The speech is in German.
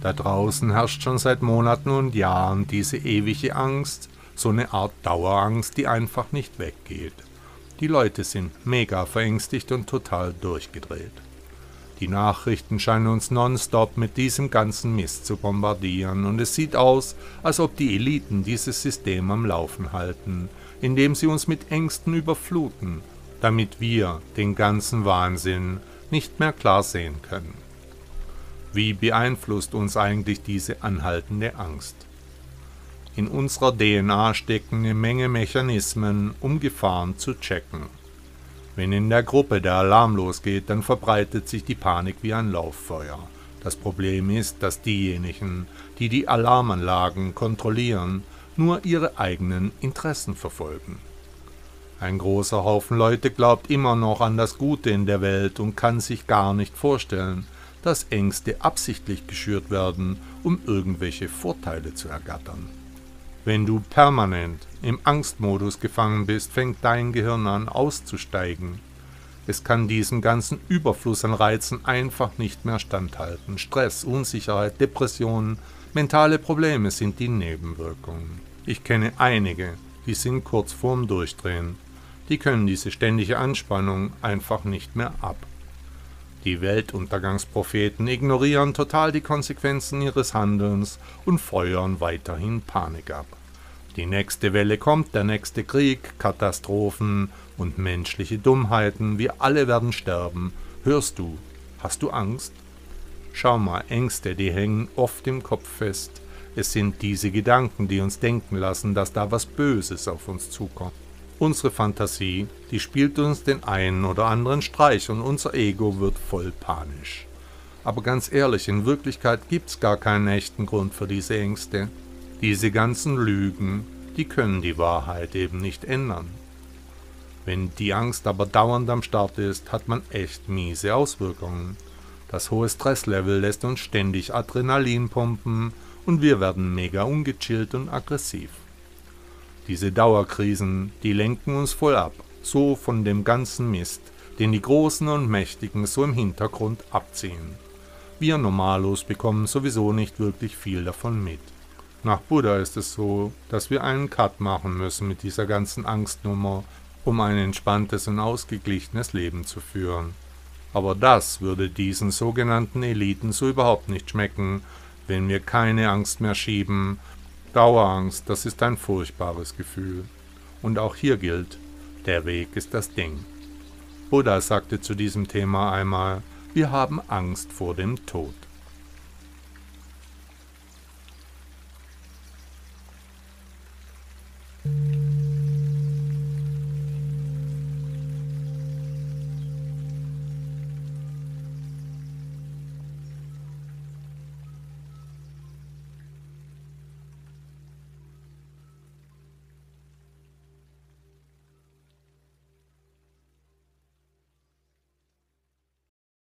Da draußen herrscht schon seit Monaten und Jahren diese ewige Angst, so eine Art Dauerangst, die einfach nicht weggeht. Die Leute sind mega verängstigt und total durchgedreht. Die Nachrichten scheinen uns nonstop mit diesem ganzen Mist zu bombardieren und es sieht aus, als ob die Eliten dieses System am Laufen halten, indem sie uns mit Ängsten überfluten, damit wir den ganzen Wahnsinn nicht mehr klar sehen können. Wie beeinflusst uns eigentlich diese anhaltende Angst? In unserer DNA stecken eine Menge Mechanismen, um Gefahren zu checken. Wenn in der Gruppe der Alarm losgeht, dann verbreitet sich die Panik wie ein Lauffeuer. Das Problem ist, dass diejenigen, die die Alarmanlagen kontrollieren, nur ihre eigenen Interessen verfolgen. Ein großer Haufen Leute glaubt immer noch an das Gute in der Welt und kann sich gar nicht vorstellen, dass Ängste absichtlich geschürt werden, um irgendwelche Vorteile zu ergattern. Wenn du permanent im Angstmodus gefangen bist, fängt dein Gehirn an auszusteigen. Es kann diesen ganzen Überfluss an Reizen einfach nicht mehr standhalten. Stress, Unsicherheit, Depressionen, mentale Probleme sind die Nebenwirkungen. Ich kenne einige, die sind kurz vorm Durchdrehen. Die können diese ständige Anspannung einfach nicht mehr ab. Die Weltuntergangspropheten ignorieren total die Konsequenzen ihres Handelns und feuern weiterhin Panik ab. Die nächste Welle kommt, der nächste Krieg, Katastrophen und menschliche Dummheiten, wir alle werden sterben. Hörst du? Hast du Angst? Schau mal, Ängste, die hängen oft im Kopf fest. Es sind diese Gedanken, die uns denken lassen, dass da was Böses auf uns zukommt. Unsere Fantasie, die spielt uns den einen oder anderen Streich und unser Ego wird voll panisch. Aber ganz ehrlich, in Wirklichkeit gibt's gar keinen echten Grund für diese Ängste. Diese ganzen Lügen, die können die Wahrheit eben nicht ändern. Wenn die Angst aber dauernd am Start ist, hat man echt miese Auswirkungen. Das hohe Stresslevel lässt uns ständig Adrenalin pumpen und wir werden mega ungechillt und aggressiv. Diese Dauerkrisen, die lenken uns voll ab, so von dem ganzen Mist, den die Großen und Mächtigen so im Hintergrund abziehen. Wir Normalos bekommen sowieso nicht wirklich viel davon mit. Nach Buddha ist es so, dass wir einen Cut machen müssen mit dieser ganzen Angstnummer, um ein entspanntes und ausgeglichenes Leben zu führen. Aber das würde diesen sogenannten Eliten so überhaupt nicht schmecken, wenn wir keine Angst mehr schieben Dauerangst, das ist ein furchtbares Gefühl. Und auch hier gilt, der Weg ist das Ding. Buddha sagte zu diesem Thema einmal, wir haben Angst vor dem Tod.